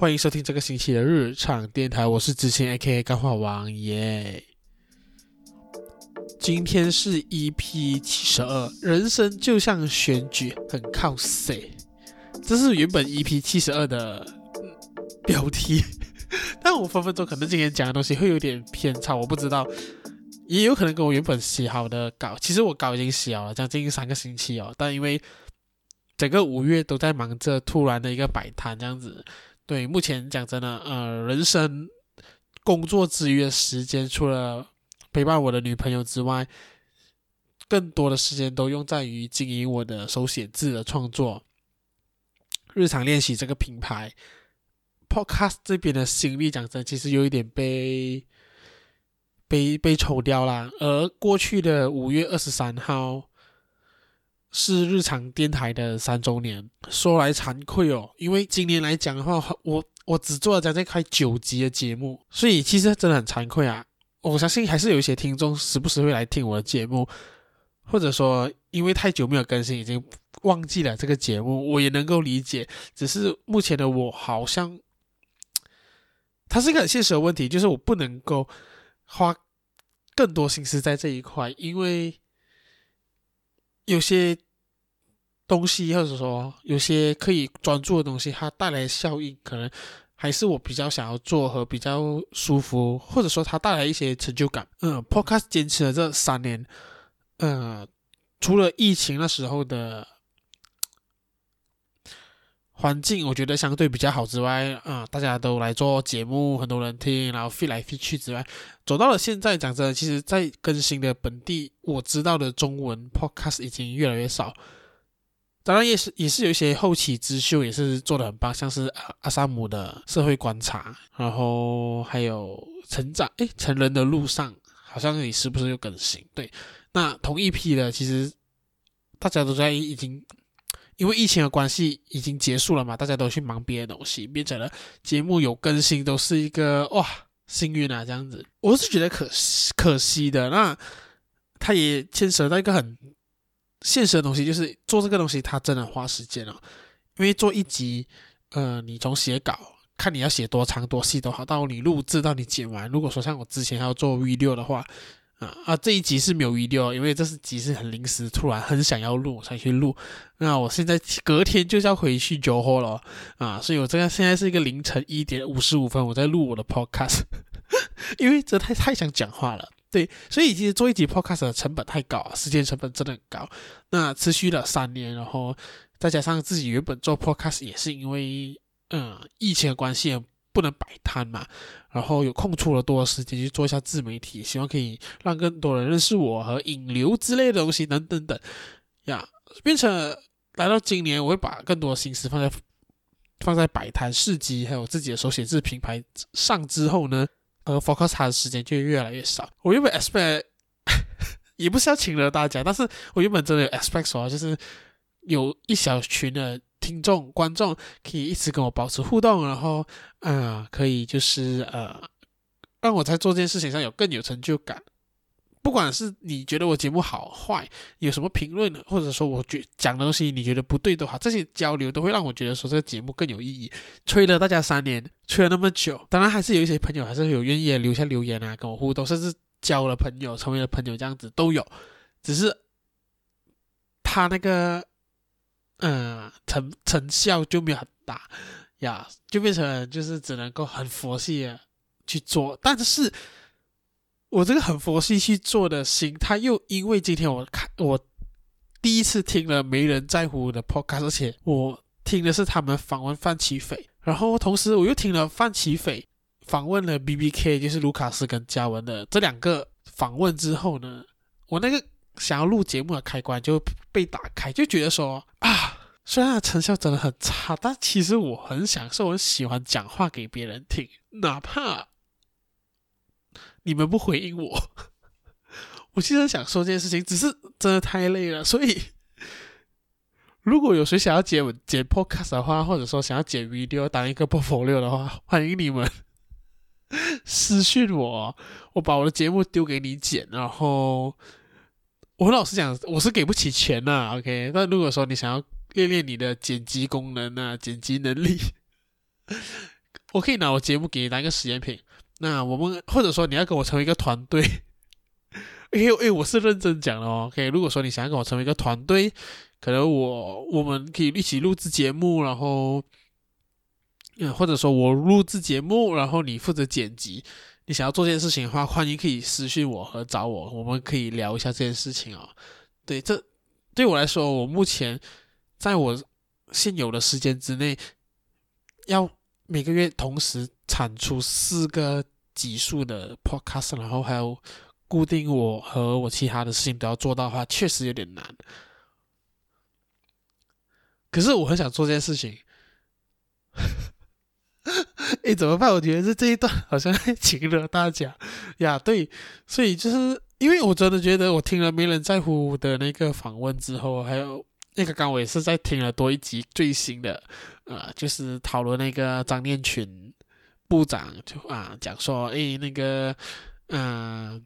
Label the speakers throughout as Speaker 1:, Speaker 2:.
Speaker 1: 欢迎收听这个星期的日常电台，我是知青 A.K.A 干话王耶。今天是 EP 七十二，人生就像选举，很靠谁？这是原本 EP 七十二的标题，但我分分钟可能今天讲的东西会有点偏差，我不知道，也有可能跟我原本写好的稿，其实我稿已经写好了，将近三个星期哦，但因为整个五月都在忙着突然的一个摆摊这样子。对，目前讲真的，呃，人生工作之余的时间，除了陪伴我的女朋友之外，更多的时间都用在于经营我的手写字的创作，日常练习这个品牌。Podcast 这边的心力，讲真，其实有一点被被被抽掉了。而过去的五月二十三号。是日常电台的三周年，说来惭愧哦，因为今年来讲的话，我我只做了将近快九集的节目，所以其实真的很惭愧啊。我相信还是有一些听众时不时会来听我的节目，或者说因为太久没有更新，已经忘记了这个节目，我也能够理解。只是目前的我好像，它是一个很现实的问题，就是我不能够花更多心思在这一块，因为。有些东西，或者说有些可以专注的东西，它带来的效应可能还是我比较想要做和比较舒服，或者说它带来一些成就感。嗯，Podcast 坚持了这三年，呃，除了疫情那时候的环境，我觉得相对比较好之外，啊、大家都来做节目，很多人听，然后飞来飞去之外，走到了现在，讲真的，其实，在更新的本地我知道的中文 podcast 已经越来越少。当然，也是也是有一些后起之秀，也是做得很棒，像是阿阿萨姆的社会观察，然后还有成长，诶，成人的路上，好像也时不时有更新。对，那同一批的，其实大家都在已经。因为疫情的关系已经结束了嘛，大家都去忙别的东西，变成了节目有更新都是一个哇幸运啊这样子，我是觉得可可惜的。那它也牵扯到一个很现实的东西，就是做这个东西它真的花时间了，因为做一集，呃，你从写稿看你要写多长多细都好，到你录制到你剪完，如果说像我之前要做 V 六的话。啊啊！这一集是没有 video，因为这是集是很临时，突然很想要录才去录。那我现在隔天就要回去酒后了啊，所以我这个现在是一个凌晨一点五十五分，我在录我的 podcast，因为这太太想讲话了。对，所以其实做一集 podcast 的成本太高，时间成本真的很高。那持续了三年，然后再加上自己原本做 podcast 也是因为嗯疫情的关系。不能摆摊嘛，然后有空出了多的时间去做一下自媒体，希望可以让更多人认识我和引流之类的东西等等等呀。变成来到今年，我会把更多心思放在放在摆摊市集，还有自己的手写字品牌上之后呢，呃，focus 它的时间就越来越少。我原本 expect 也不是要请了大家，但是我原本真的有 expect 说，就是有一小群的。听众、观众可以一直跟我保持互动，然后，呃，可以就是呃，让我在做这件事情上有更有成就感。不管是你觉得我节目好坏，有什么评论，或者说我觉讲的东西你觉得不对的话，这些交流都会让我觉得说这个节目更有意义。催了大家三年，催了那么久，当然还是有一些朋友还是有愿意留下留言啊，跟我互动，甚至交了朋友，成为了朋友，这样子都有。只是他那个。嗯，成成效就没有很大呀，就变成就是只能够很佛系的去做。但是，我这个很佛系去做的心，他又因为今天我看我第一次听了没人在乎的 podcast，而且我听的是他们访问范奇斐，然后同时我又听了范奇斐访问了 BBK，就是卢卡斯跟嘉文的这两个访问之后呢，我那个。想要录节目的开关就被打开，就觉得说啊，虽然成效真的很差，但其实我很享受，我喜欢讲话给别人听，哪怕你们不回应我，我其实想说这件事情，只是真的太累了。所以，如果有谁想要剪剪 podcast 的话，或者说想要剪 video 当一个播客流的话，欢迎你们 私信我，我把我的节目丢给你剪，然后。我老实讲，我是给不起钱呐、，OK。但如果说你想要练练你的剪辑功能啊，剪辑能力，我可以拿我节目给你当一个实验品。那我们或者说你要跟我成为一个团队，哎哎，我是认真讲的哦。OK，如果说你想要跟我成为一个团队，可能我我们可以一起录制节目，然后，嗯，或者说我录制节目，然后你负责剪辑。你想要做这件事情的话，欢迎可以私信我和找我，我们可以聊一下这件事情哦。对，这对我来说，我目前在我现有的时间之内，要每个月同时产出四个集数的 podcast，然后还有固定我和我其他的事情都要做到的话，确实有点难。可是我很想做这件事情。哎，怎么办？我觉得是这一段好像请了大家呀。对，所以就是因为我真的觉得，我听了没人在乎的那个访问之后，还有那个刚我也是在听了多一集最新的，呃，就是讨论那个张念群部长就啊讲说，哎，那个嗯。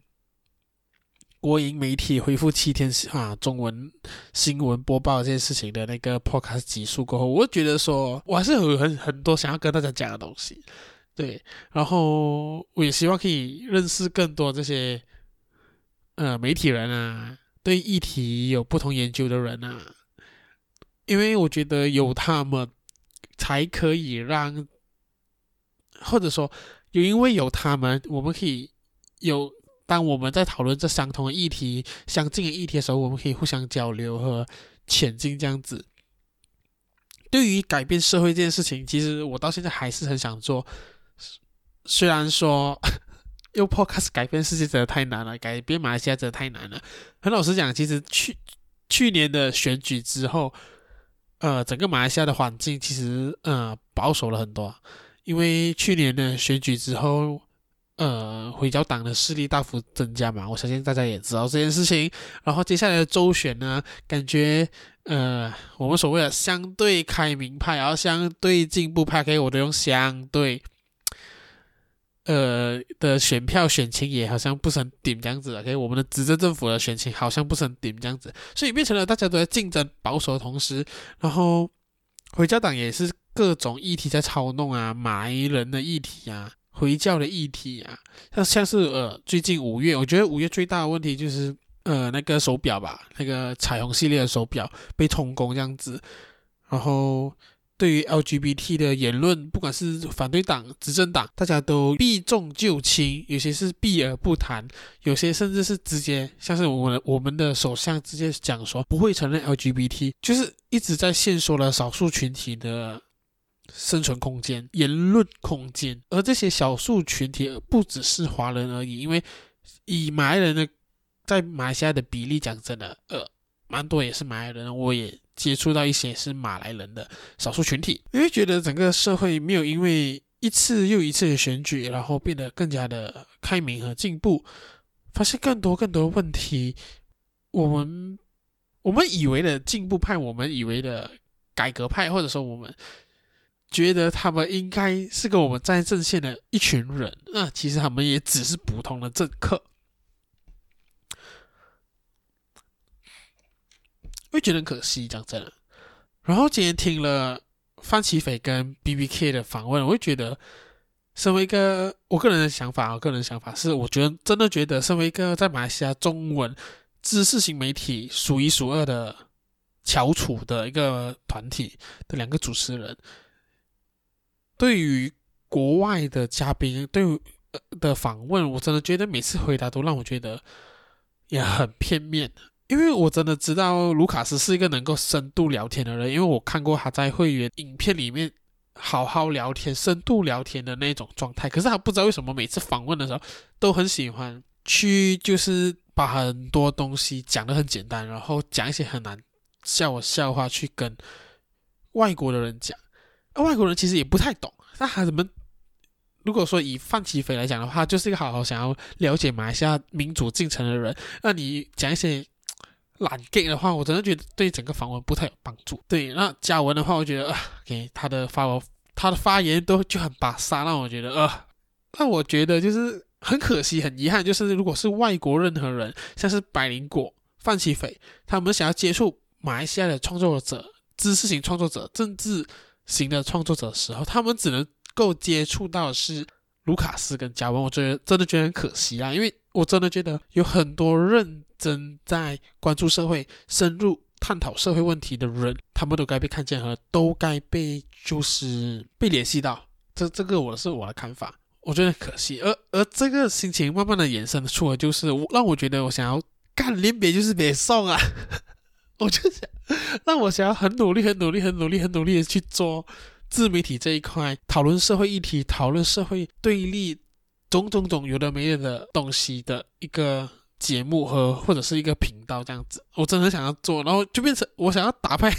Speaker 1: 国营媒体恢复七天啊，中文新闻播报这件事情的那个 podcast 集数过后，我觉得说我还是有很很多想要跟大家讲的东西，对，然后我也希望可以认识更多这些呃媒体人啊，对议题有不同研究的人啊，因为我觉得有他们才可以让，或者说有因为有他们，我们可以有。当我们在讨论这相同的议题、相近的议题的时候，我们可以互相交流和前进这样子。对于改变社会这件事情，其实我到现在还是很想做。虽然说 用 Podcast 改变世界真的太难了，改变马来西亚真的太难了。很老实讲，其实去去年的选举之后，呃，整个马来西亚的环境其实呃保守了很多，因为去年的选举之后。呃，回教党的势力大幅增加嘛，我相信大家也知道这件事情。然后接下来的周选呢，感觉呃，我们所谓的相对开明派，然后相对进步派，给我都用相对，呃的选票选情也好像不是很顶这样子。给我们的执政政府的选情好像不是很顶这样子，所以变成了大家都在竞争保守的同时，然后回教党也是各种议题在操弄啊，马来人的议题啊。回教的议题啊，像像是呃，最近五月，我觉得五月最大的问题就是呃，那个手表吧，那个彩虹系列的手表被充公这样子。然后对于 LGBT 的言论，不管是反对党、执政党，大家都避重就轻，有些是避而不谈，有些甚至是直接，像是我们我们的首相直接讲说不会承认 LGBT，就是一直在限缩了少数群体的。生存空间、言论空间，而这些少数群体不只是华人而已，因为以马来人的在马来西亚的比例讲真的，呃，蛮多也是马来人，我也接触到一些是马来人的少数群体，因为觉得整个社会没有因为一次又一次的选举，然后变得更加的开明和进步，发现更多更多问题，我们我们以为的进步派，我们以为的改革派，或者说我们。觉得他们应该是跟我们在阵线的一群人，那其实他们也只是普通的政客，会觉得很可惜，讲真的。然后今天听了范琪斐跟 BBK 的访问，我会觉得，身为一个我个人的想法，我个人的想法是，我觉得真的觉得，身为一个在马来西亚中文知识型媒体数一数二的翘楚的一个团体的两个主持人。对于国外的嘉宾，对呃的访问，我真的觉得每次回答都让我觉得也很片面。因为我真的知道卢卡斯是一个能够深度聊天的人，因为我看过他在会员影片里面好好聊天、深度聊天的那种状态。可是他不知道为什么每次访问的时候都很喜欢去，就是把很多东西讲得很简单，然后讲一些很难笑的笑话去跟外国的人讲。外国人其实也不太懂，那他怎么？如果说以范琪斐来讲的话，就是一个好好想要了解马来西亚民主进程的人。那你讲一些懒 Gay 的话，我真的觉得对整个访问不太有帮助。对，那嘉文的话，我觉得啊，给他的发文，他的发言都就很巴萨，让我觉得啊，那我觉得就是很可惜、很遗憾，就是如果是外国任何人，像是百灵果、范琪斐，他们想要接触马来西亚的创作者、知识型创作者、政治。新的创作者的时候，他们只能够接触到是卢卡斯跟加文，我觉得真的觉得很可惜啊，因为我真的觉得有很多认真在关注社会、深入探讨社会问题的人，他们都该被看见和都该被就是被联系到。这这个我是我的看法，我觉得可惜。而而这个心情慢慢的延伸出来，就是让我觉得我想要干连别就是别送啊，我就想让我想要很努力、很努力、很努力、很努力的去做自媒体这一块，讨论社会议题、讨论社会对立、种种种有的没有的东西的一个节目和或者是一个频道这样子，我真的想要做，然后就变成我想要打败。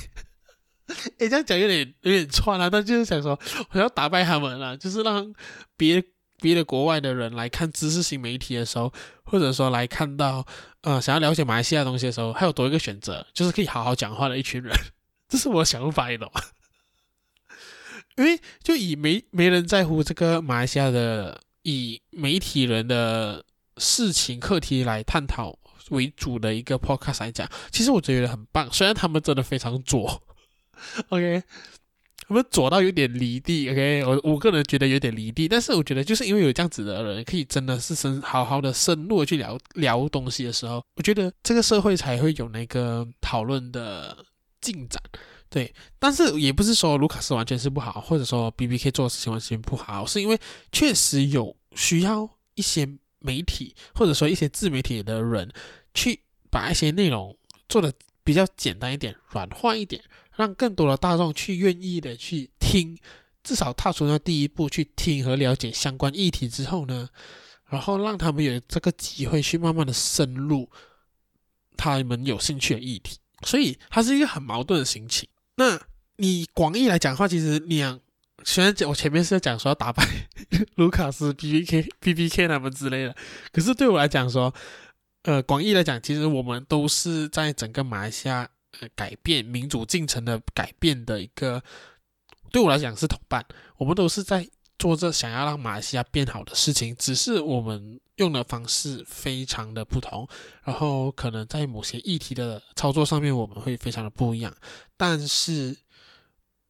Speaker 1: 诶，这样讲有点有点串啊，但就是想说，我要打败他们了，就是让别别的国外的人来看知识型媒体的时候，或者说来看到呃想要了解马来西亚东西的时候，还有多一个选择，就是可以好好讲话的一群人，这是我的想法，你懂吗？因为就以没没人在乎这个马来西亚的以媒体人的事情课题来探讨为主的一个 podcast 来讲，其实我觉得很棒，虽然他们真的非常左。OK，我们左到有点离地。OK，我我个人觉得有点离地，但是我觉得就是因为有这样子的人，可以真的是深好好的深入的去聊聊东西的时候，我觉得这个社会才会有那个讨论的进展。对，但是也不是说卢卡斯完全是不好，或者说 BBK 做的事情完全不好，是因为确实有需要一些媒体或者说一些自媒体的人去把一些内容做的比较简单一点、软化一点。让更多的大众去愿意的去听，至少踏出那第一步去听和了解相关议题之后呢，然后让他们有这个机会去慢慢的深入他们有兴趣的议题，所以它是一个很矛盾的心情。那你广义来讲的话，其实两虽然讲我前面是在讲说要打败 卢卡斯、BBK、BBK 他们之类的，可是对我来讲说，呃，广义来讲，其实我们都是在整个马来西亚。改变民主进程的改变的一个，对我来讲是同伴。我们都是在做着想要让马来西亚变好的事情，只是我们用的方式非常的不同。然后可能在某些议题的操作上面，我们会非常的不一样。但是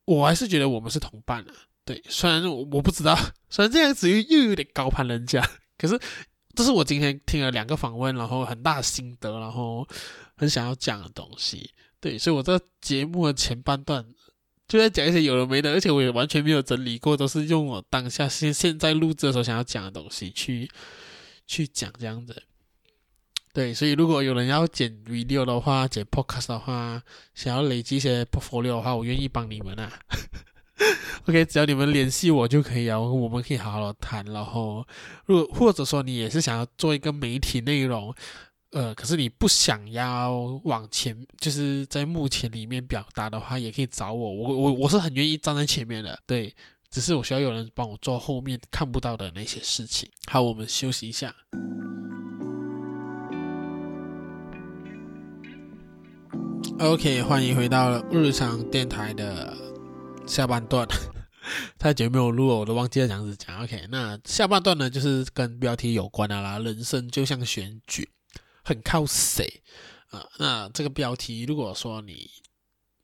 Speaker 1: 我还是觉得我们是同伴啊。对，虽然我我不知道，虽然这样子又又有点高攀人家，可是这是我今天听了两个访问，然后很大心得，然后很想要讲的东西。对，所以我在节目的前半段就在讲一些有的没的，而且我也完全没有整理过，都是用我当下现现在录制的时候想要讲的东西去去讲这样子。对，所以如果有人要剪 video 的话，剪 podcast 的话，想要累积一些 portfolio 的话，我愿意帮你们啊。OK，只要你们联系我就可以啊，我们可以好好的谈。然后，如果或者说你也是想要做一个媒体内容。呃，可是你不想要往前，就是在幕前里面表达的话，也可以找我，我我我是很愿意站在前面的，对，只是我需要有人帮我做后面看不到的那些事情。好，我们休息一下。OK，欢迎回到日常电台的下半段，太久没有录了，我都忘记了这样子讲。OK，那下半段呢，就是跟标题有关的啦，人生就像选举。很靠谁啊？那这个标题，如果说你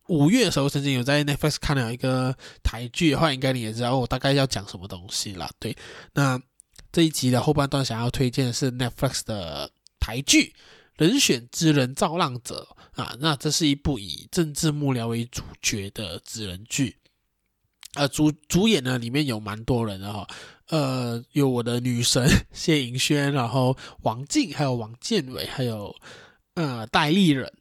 Speaker 1: 五月的时候曾经有在 Netflix 看了一个台剧的话，应该你也知道我大概要讲什么东西啦。对，那这一集的后半段想要推荐的是 Netflix 的台剧《人选之人造浪者》啊。那这是一部以政治幕僚为主角的职人剧。呃，主主演呢，里面有蛮多人的哈，呃，有我的女神 谢盈萱，然后王静，还有王建伟，还有呃戴立忍，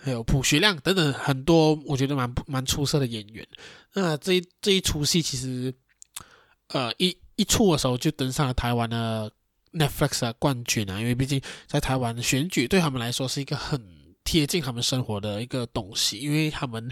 Speaker 1: 还有卜学亮等等很多，我觉得蛮蛮出色的演员。那这一这一出戏其实，呃，一一出的时候就登上了台湾的 Netflix 的冠军啊，因为毕竟在台湾选举对他们来说是一个很贴近他们生活的一个东西，因为他们。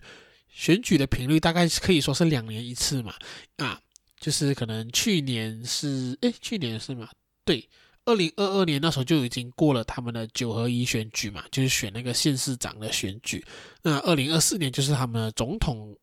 Speaker 1: 选举的频率大概可以说是两年一次嘛，啊，就是可能去年是，诶，去年是吗？对，二零二二年那时候就已经过了他们的九合一选举嘛，就是选那个县市长的选举。那二零二四年就是他们的总统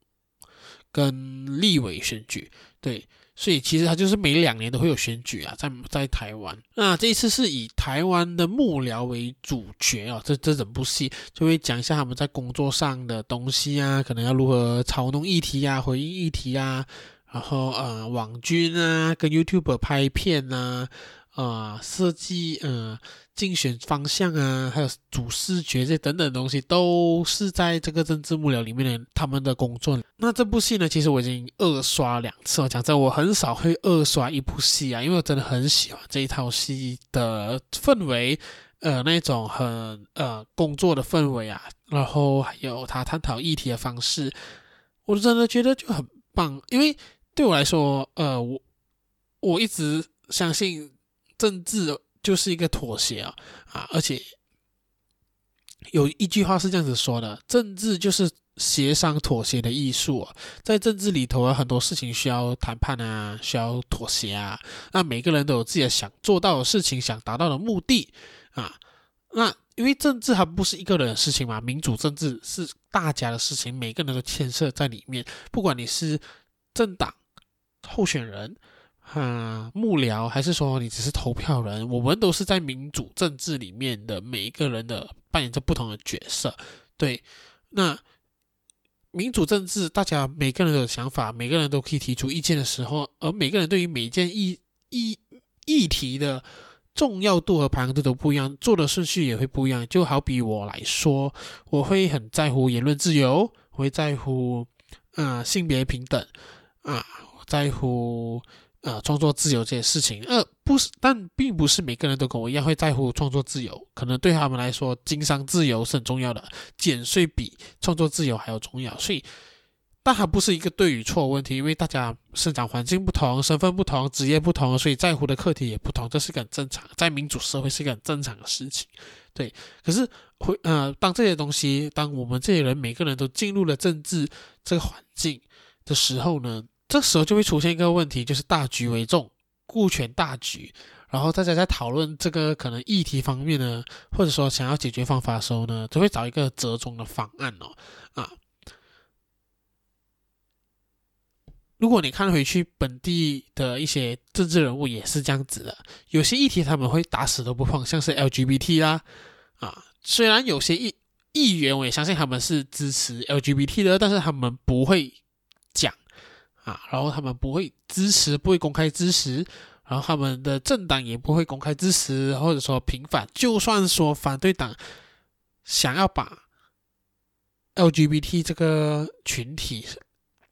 Speaker 1: 跟立委选举，对。所以其实他就是每两年都会有选举啊，在在台湾。那这一次是以台湾的幕僚为主角啊，这这整部戏就会讲一下他们在工作上的东西啊，可能要如何操弄议题啊，回应议题啊，然后呃，网军啊，跟 YouTube 拍片啊，呃，设计呃竞选方向啊，还有主视觉这等等东西，都是在这个政治幕僚里面的他们的工作。那这部戏呢，其实我已经二刷两次了。讲真，我很少会二刷一部戏啊，因为我真的很喜欢这一套戏的氛围，呃，那种很呃工作的氛围啊，然后还有他探讨议题的方式，我真的觉得就很棒，因为。对我来说，呃，我我一直相信政治就是一个妥协啊，啊，而且有一句话是这样子说的：政治就是协商妥协的艺术。在政治里头啊，很多事情需要谈判啊，需要妥协啊。那每个人都有自己的想做到的事情，想达到的目的啊。那因为政治还不是一个人的事情嘛，民主政治是大家的事情，每个人都牵涉在里面，不管你是政党。候选人，啊，幕僚，还是说你只是投票人？我们都是在民主政治里面的每一个人的扮演着不同的角色。对，那民主政治，大家每个人都有想法，每个人都可以提出意见的时候，而每个人对于每一件议议议题的重要度和排行度都不一样，做的顺序也会不一样。就好比我来说，我会很在乎言论自由，我会在乎，啊，性别平等，啊。在乎呃创作自由这些事情，呃不是，但并不是每个人都跟我一样会在乎创作自由。可能对他们来说，经商自由是很重要的，减税比创作自由还要重要。所以，但它不是一个对与错问题，因为大家生长环境不同，身份不同，职业不同，所以在乎的课题也不同，这是个很正常，在民主社会是一个很正常的事情。对，可是会呃，当这些东西，当我们这些人每个人都进入了政治这个环境的时候呢，这时候就会出现一个问题，就是大局为重，顾全大局。然后大家在讨论这个可能议题方面呢，或者说想要解决方法的时候呢，都会找一个折中的方案哦。啊，如果你看回去本地的一些政治人物也是这样子的，有些议题他们会打死都不碰，像是 LGBT 啦，啊，虽然有些议议员我也相信他们是支持 LGBT 的，但是他们不会讲。啊，然后他们不会支持，不会公开支持，然后他们的政党也不会公开支持，或者说平反。就算说反对党想要把 LGBT 这个群体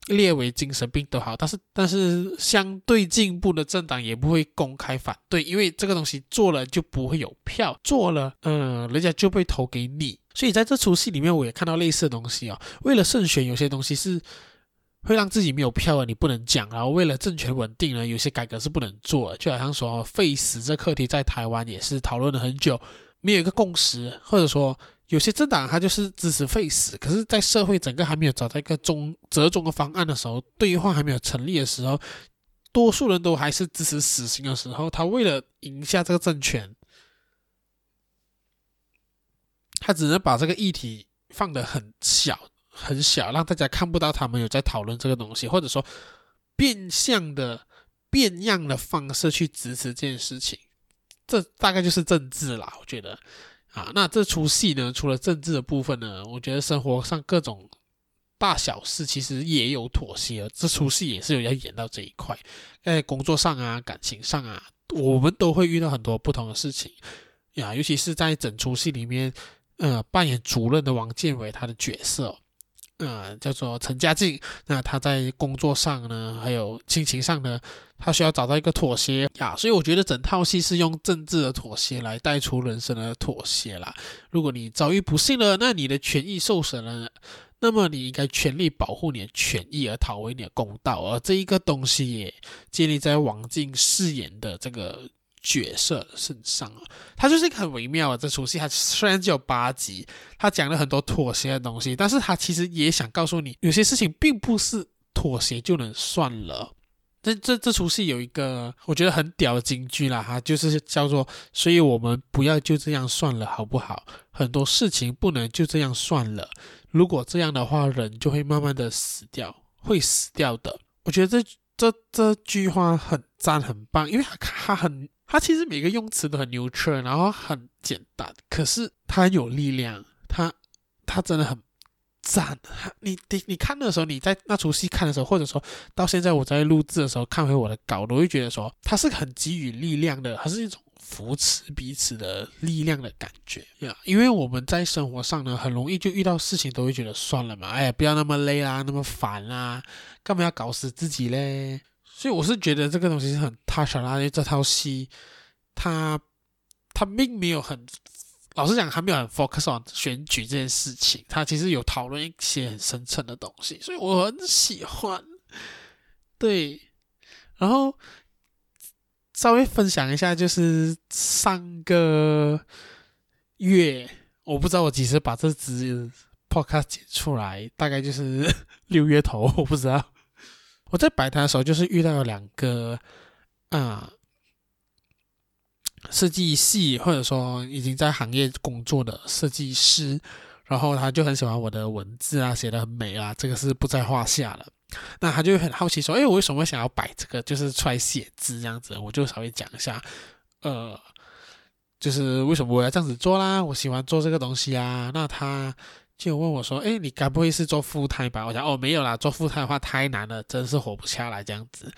Speaker 1: 列为精神病都好，但是但是相对进步的政党也不会公开反对，因为这个东西做了就不会有票，做了，嗯，人家就被投给你。所以在这出戏里面，我也看到类似的东西啊、哦。为了胜选，有些东西是。会让自己没有票的，你不能讲。然后为了政权稳定呢，有些改革是不能做的。就好像说废死这课题，在台湾也是讨论了很久，没有一个共识。或者说有些政党他就是支持废死，可是，在社会整个还没有找到一个中折中的方案的时候，对话还没有成立的时候，多数人都还是支持死刑的时候，他为了赢下这个政权，他只能把这个议题放得很小。很小，让大家看不到他们有在讨论这个东西，或者说变相的、变样的方式去支持这件事情，这大概就是政治啦。我觉得啊，那这出戏呢，除了政治的部分呢，我觉得生活上各种大小事其实也有妥协，这出戏也是有要演到这一块，在工作上啊、感情上啊，我们都会遇到很多不同的事情呀，尤其是在整出戏里面，呃，扮演主任的王建伟他的角色。呃，叫做陈家竞，那他在工作上呢，还有亲情上呢，他需要找到一个妥协呀，所以我觉得整套戏是用政治的妥协来带出人生的妥协啦。如果你遭遇不幸了，那你的权益受损了，那么你应该全力保护你的权益而讨回你的公道，而这一个东西也建立在王静饰演的这个。角色身上啊，他就是一个很微妙的这出戏。他虽然只有八集，他讲了很多妥协的东西，但是他其实也想告诉你，有些事情并不是妥协就能算了。这这这出戏有一个我觉得很屌的金句啦，哈，就是叫做“所以我们不要就这样算了，好不好？很多事情不能就这样算了，如果这样的话，人就会慢慢的死掉，会死掉的。我觉得这这这句话很赞，很棒，因为他他很。他其实每个用词都很牛叉然后很简单，可是他很有力量，他他真的很赞。你你你看的时候，你在那出戏看的时候，或者说到现在我在录制的时候看回我的稿，我会觉得说它是很给予力量的，它是一种扶持彼此的力量的感觉呀。因为我们在生活上呢，很容易就遇到事情都会觉得算了嘛，哎呀，不要那么累啦，那么烦啊，干嘛要搞死自己嘞？所以我是觉得这个东西是很 touch 啦，因为这套戏它它并没有很。老实讲，还没有很 focus on 选举这件事情，他其实有讨论一些很深层的东西，所以我很喜欢。对，然后稍微分享一下，就是上个月，我不知道我几时把这支 podcast 剪出来，大概就是 六月头，我不知道。我在摆摊的时候，就是遇到了两个，啊、设计系或者说已经在行业工作的设计师，然后他就很喜欢我的文字啊，写的很美啊，这个是不在话下了。那他就很好奇说：“哎，我为什么会想要摆这个，就是出来写字这样子？”我就稍微讲一下，呃，就是为什么我要这样子做啦？我喜欢做这个东西啊。那他就问我说：“哎，你该不会是做 full time 吧？”我讲：“哦，没有啦，做 full time 的话太难了，真是活不下来这样子。”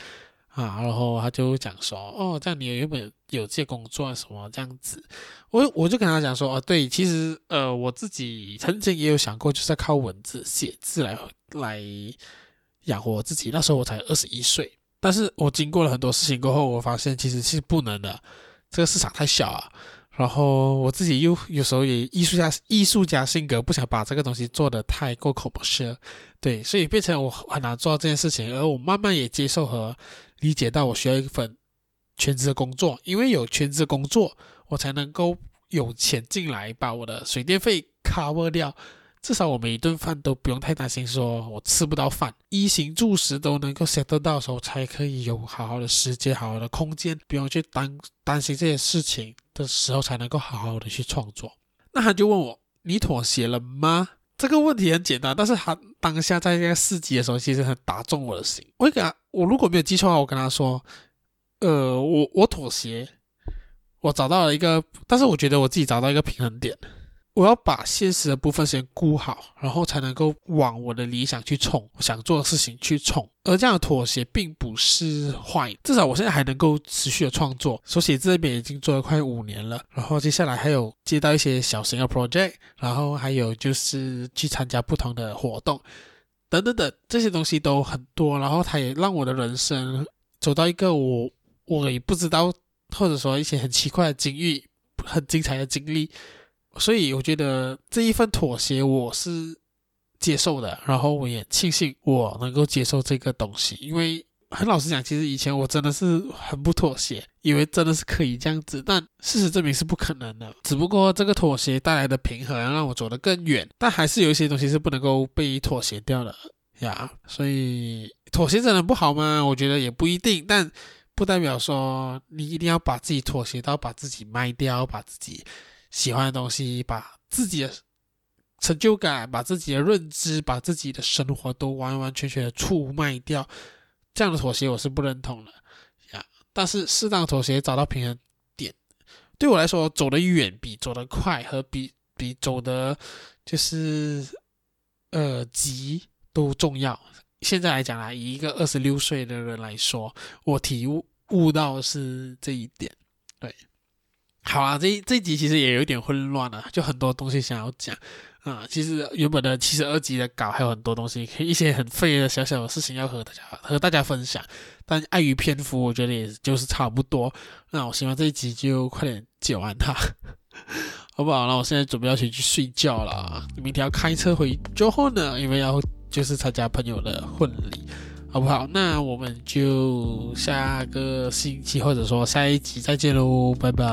Speaker 1: 啊，然后他就讲说，哦，这样你原本有，有这些工作什么这样子，我我就跟他讲说，哦，对，其实呃，我自己曾经也有想过，就是靠文字写字来来养活自己。那时候我才二十一岁，但是我经过了很多事情过后，我发现其实是不能的，这个市场太小啊。然后我自己又有时候也艺术家艺术家性格，不想把这个东西做得太过 commercial，对，所以变成我很难做到这件事情，而我慢慢也接受和。理解到我需要一份全职的工作，因为有全职工作，我才能够有钱进来，把我的水电费 cover 掉。至少我每一顿饭都不用太担心，说我吃不到饭，衣食住行都能够 set 得到的时候，才可以有好好的时间、好好的空间，不用去担担心这些事情的时候，才能够好好的去创作。那他就问我：“你妥协了吗？”这个问题很简单，但是他当下在那个四级的时候，其实很打中我的心。我会给他，我如果没有记错的话，我跟他说，呃，我我妥协，我找到了一个，但是我觉得我自己找到一个平衡点。我要把现实的部分先顾好，然后才能够往我的理想去冲，想做的事情去冲。而这样的妥协并不是坏，至少我现在还能够持续的创作。手写字这边已经做了快五年了，然后接下来还有接到一些小型的 project，然后还有就是去参加不同的活动，等等等，这些东西都很多。然后它也让我的人生走到一个我我也不知道，或者说一些很奇怪的境遇，很精彩的经历。所以我觉得这一份妥协我是接受的，然后我也庆幸我能够接受这个东西，因为很老实讲，其实以前我真的是很不妥协，以为真的是可以这样子，但事实证明是不可能的。只不过这个妥协带来的平衡让我走得更远，但还是有一些东西是不能够被妥协掉的呀。所以妥协真的不好吗？我觉得也不一定，但不代表说你一定要把自己妥协到把自己卖掉，把自己。喜欢的东西，把自己的成就感、把自己的认知、把自己的生活都完完全全的出卖掉，这样的妥协我是不认同的呀。但是适当妥协，找到平衡点，对我来说，走得远比走得快和比比走得就是呃急都重要。现在来讲啊，以一个二十六岁的人来说，我体悟悟到是这一点，对。好啊，这这集其实也有一点混乱了，就很多东西想要讲啊。其实原本的七十二集的稿还有很多东西，可以一些很废的小小的事情要和大家和大家分享，但碍于篇幅，我觉得也就是差不多。那我希望这一集就快点剪完它，好不好？那我现在准备要去去睡觉了，明天要开车回之后呢，因为要就是参加朋友的婚礼。好不好？那我们就下个星期或者说下一集再见喽，拜拜。